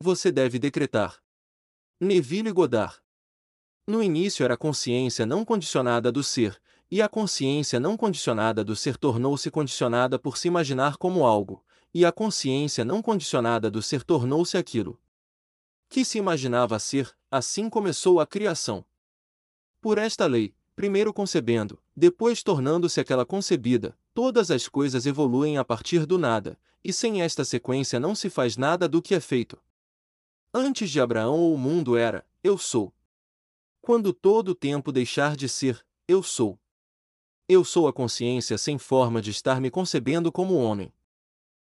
você deve decretar. Neville Goddard. No início era a consciência não condicionada do ser, e a consciência não condicionada do ser tornou-se condicionada por se imaginar como algo, e a consciência não condicionada do ser tornou-se aquilo que se imaginava ser, assim começou a criação. Por esta lei, primeiro concebendo, depois tornando-se aquela concebida, todas as coisas evoluem a partir do nada, e sem esta sequência não se faz nada do que é feito. Antes de Abraão o mundo era, eu sou. Quando todo o tempo deixar de ser, eu sou. Eu sou a consciência sem forma de estar me concebendo como homem.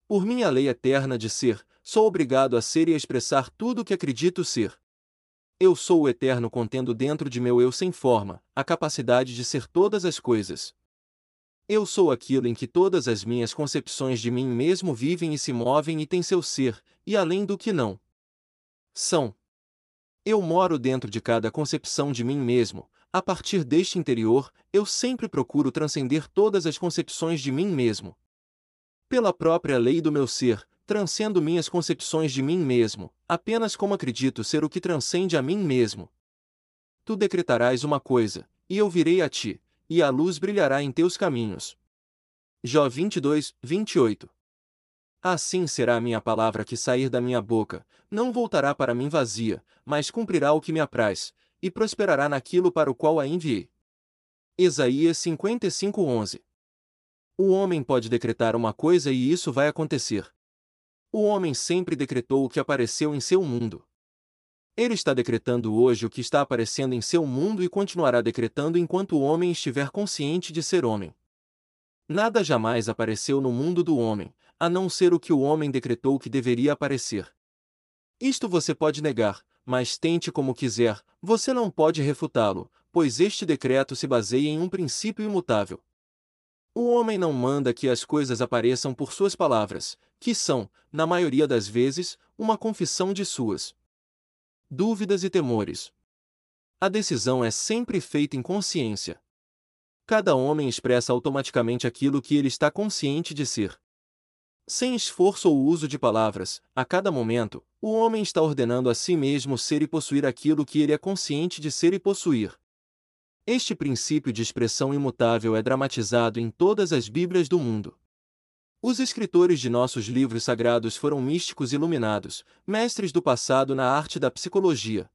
Por minha lei eterna de ser, sou obrigado a ser e a expressar tudo o que acredito ser. Eu sou o eterno contendo dentro de meu eu sem forma, a capacidade de ser todas as coisas. Eu sou aquilo em que todas as minhas concepções de mim mesmo vivem e se movem e têm seu ser, e além do que não são. Eu moro dentro de cada concepção de mim mesmo, a partir deste interior, eu sempre procuro transcender todas as concepções de mim mesmo. Pela própria lei do meu ser, transcendo minhas concepções de mim mesmo, apenas como acredito ser o que transcende a mim mesmo. Tu decretarás uma coisa, e eu virei a ti, e a luz brilhará em teus caminhos. Jó 22, 28 Assim será a minha palavra que sair da minha boca, não voltará para mim vazia, mas cumprirá o que me apraz, e prosperará naquilo para o qual a enviei. Isaías 55, 11 o homem pode decretar uma coisa e isso vai acontecer. O homem sempre decretou o que apareceu em seu mundo. Ele está decretando hoje o que está aparecendo em seu mundo e continuará decretando enquanto o homem estiver consciente de ser homem. Nada jamais apareceu no mundo do homem, a não ser o que o homem decretou que deveria aparecer. Isto você pode negar, mas tente como quiser, você não pode refutá-lo, pois este decreto se baseia em um princípio imutável. O homem não manda que as coisas apareçam por suas palavras, que são, na maioria das vezes, uma confissão de suas dúvidas e temores. A decisão é sempre feita em consciência. Cada homem expressa automaticamente aquilo que ele está consciente de ser. Sem esforço ou uso de palavras, a cada momento, o homem está ordenando a si mesmo ser e possuir aquilo que ele é consciente de ser e possuir. Este princípio de expressão imutável é dramatizado em todas as Bíblias do mundo. Os escritores de nossos livros sagrados foram místicos iluminados, mestres do passado na arte da psicologia.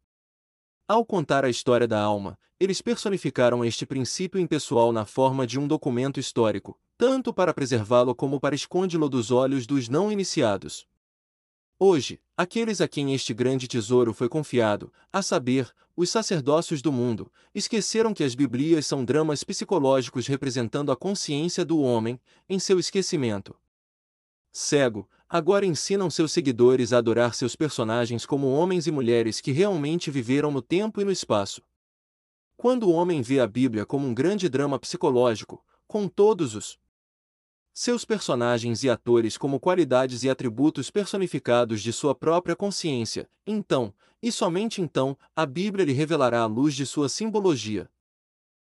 Ao contar a história da alma, eles personificaram este princípio impessoal na forma de um documento histórico, tanto para preservá-lo como para escondê-lo dos olhos dos não iniciados. Hoje, aqueles a quem este grande tesouro foi confiado, a saber, os sacerdócios do mundo, esqueceram que as Biblias são dramas psicológicos representando a consciência do homem, em seu esquecimento. Cego, agora ensinam seus seguidores a adorar seus personagens como homens e mulheres que realmente viveram no tempo e no espaço. Quando o homem vê a Bíblia como um grande drama psicológico, com todos os seus personagens e atores como qualidades e atributos personificados de sua própria consciência, então, e somente então, a Bíblia lhe revelará a luz de sua simbologia.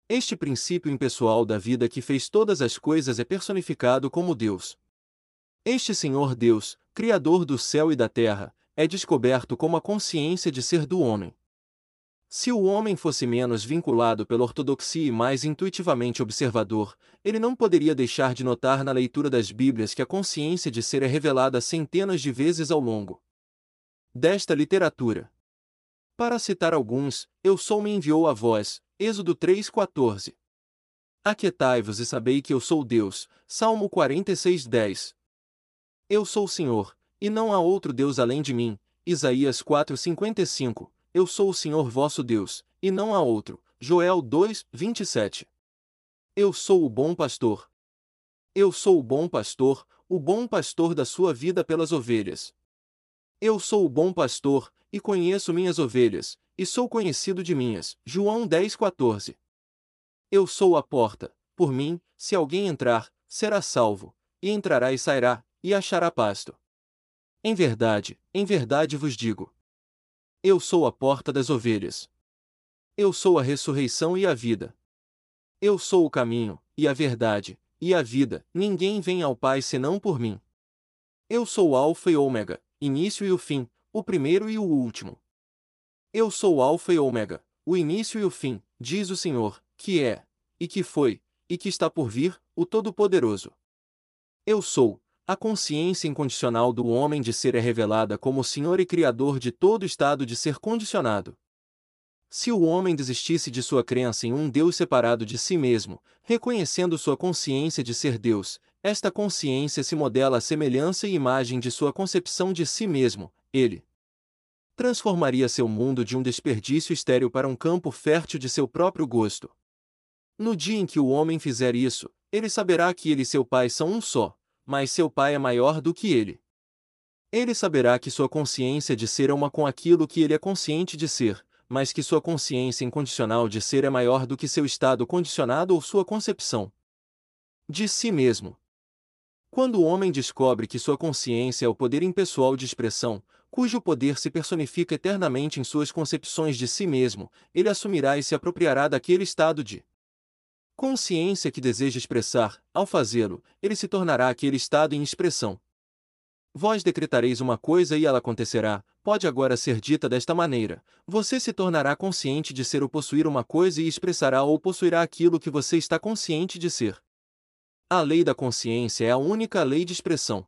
Este princípio impessoal da vida que fez todas as coisas é personificado como Deus. Este Senhor Deus, Criador do céu e da terra, é descoberto como a consciência de ser do homem. Se o homem fosse menos vinculado pela ortodoxia e mais intuitivamente observador, ele não poderia deixar de notar na leitura das Bíblias que a consciência de ser é revelada centenas de vezes ao longo desta literatura. Para citar alguns, Eu sou me enviou a vós, Êxodo 3,14. Aquietai-vos e sabei que eu sou Deus, Salmo 46,10. Eu sou o Senhor, e não há outro Deus além de mim, Isaías 4,55. Eu sou o Senhor vosso Deus, e não há outro. Joel 2, 27. Eu sou o bom pastor. Eu sou o bom pastor, o bom pastor da sua vida pelas ovelhas. Eu sou o bom pastor, e conheço minhas ovelhas, e sou conhecido de minhas. João 10, 14. Eu sou a porta, por mim, se alguém entrar, será salvo, e entrará e sairá, e achará pasto. Em verdade, em verdade vos digo, eu sou a porta das ovelhas. Eu sou a ressurreição e a vida. Eu sou o caminho, e a verdade, e a vida, ninguém vem ao Pai senão por mim. Eu sou o Alfa e Ômega, início e o fim, o primeiro e o último. Eu sou o Alfa e Ômega, o início e o fim, diz o Senhor, que é, e que foi, e que está por vir, o Todo-Poderoso. Eu sou, a consciência incondicional do homem de ser é revelada como Senhor e Criador de todo estado de ser condicionado. Se o homem desistisse de sua crença em um Deus separado de si mesmo, reconhecendo sua consciência de ser Deus, esta consciência se modela à semelhança e imagem de sua concepção de si mesmo, ele transformaria seu mundo de um desperdício estéril para um campo fértil de seu próprio gosto. No dia em que o homem fizer isso, ele saberá que ele e seu pai são um só, mas seu pai é maior do que ele. Ele saberá que sua consciência de ser é uma com aquilo que ele é consciente de ser, mas que sua consciência incondicional de ser é maior do que seu estado condicionado ou sua concepção de si mesmo. Quando o homem descobre que sua consciência é o poder impessoal de expressão, cujo poder se personifica eternamente em suas concepções de si mesmo, ele assumirá e se apropriará daquele estado de consciência que deseja expressar, ao fazê-lo, ele se tornará aquele estado em expressão. Vós decretareis uma coisa e ela acontecerá, pode agora ser dita desta maneira: você se tornará consciente de ser ou possuir uma coisa e expressará ou possuirá aquilo que você está consciente de ser. A lei da consciência é a única lei de expressão.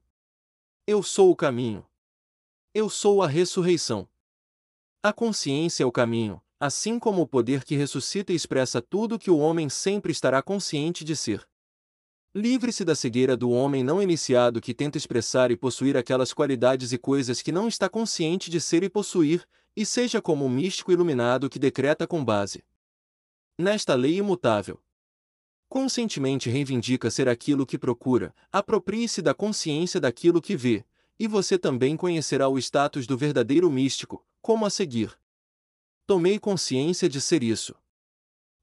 Eu sou o caminho. Eu sou a ressurreição. A consciência é o caminho, assim como o poder que ressuscita e expressa tudo que o homem sempre estará consciente de ser. Livre-se da cegueira do homem não iniciado que tenta expressar e possuir aquelas qualidades e coisas que não está consciente de ser e possuir, e seja como um místico iluminado que decreta com base nesta lei imutável. Conscientemente reivindica ser aquilo que procura, aproprie-se da consciência daquilo que vê, e você também conhecerá o status do verdadeiro místico, como a seguir. Tomei consciência de ser isso.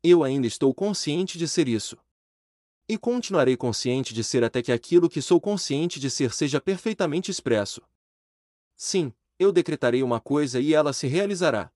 Eu ainda estou consciente de ser isso. E continuarei consciente de ser até que aquilo que sou consciente de ser seja perfeitamente expresso. Sim, eu decretarei uma coisa e ela se realizará.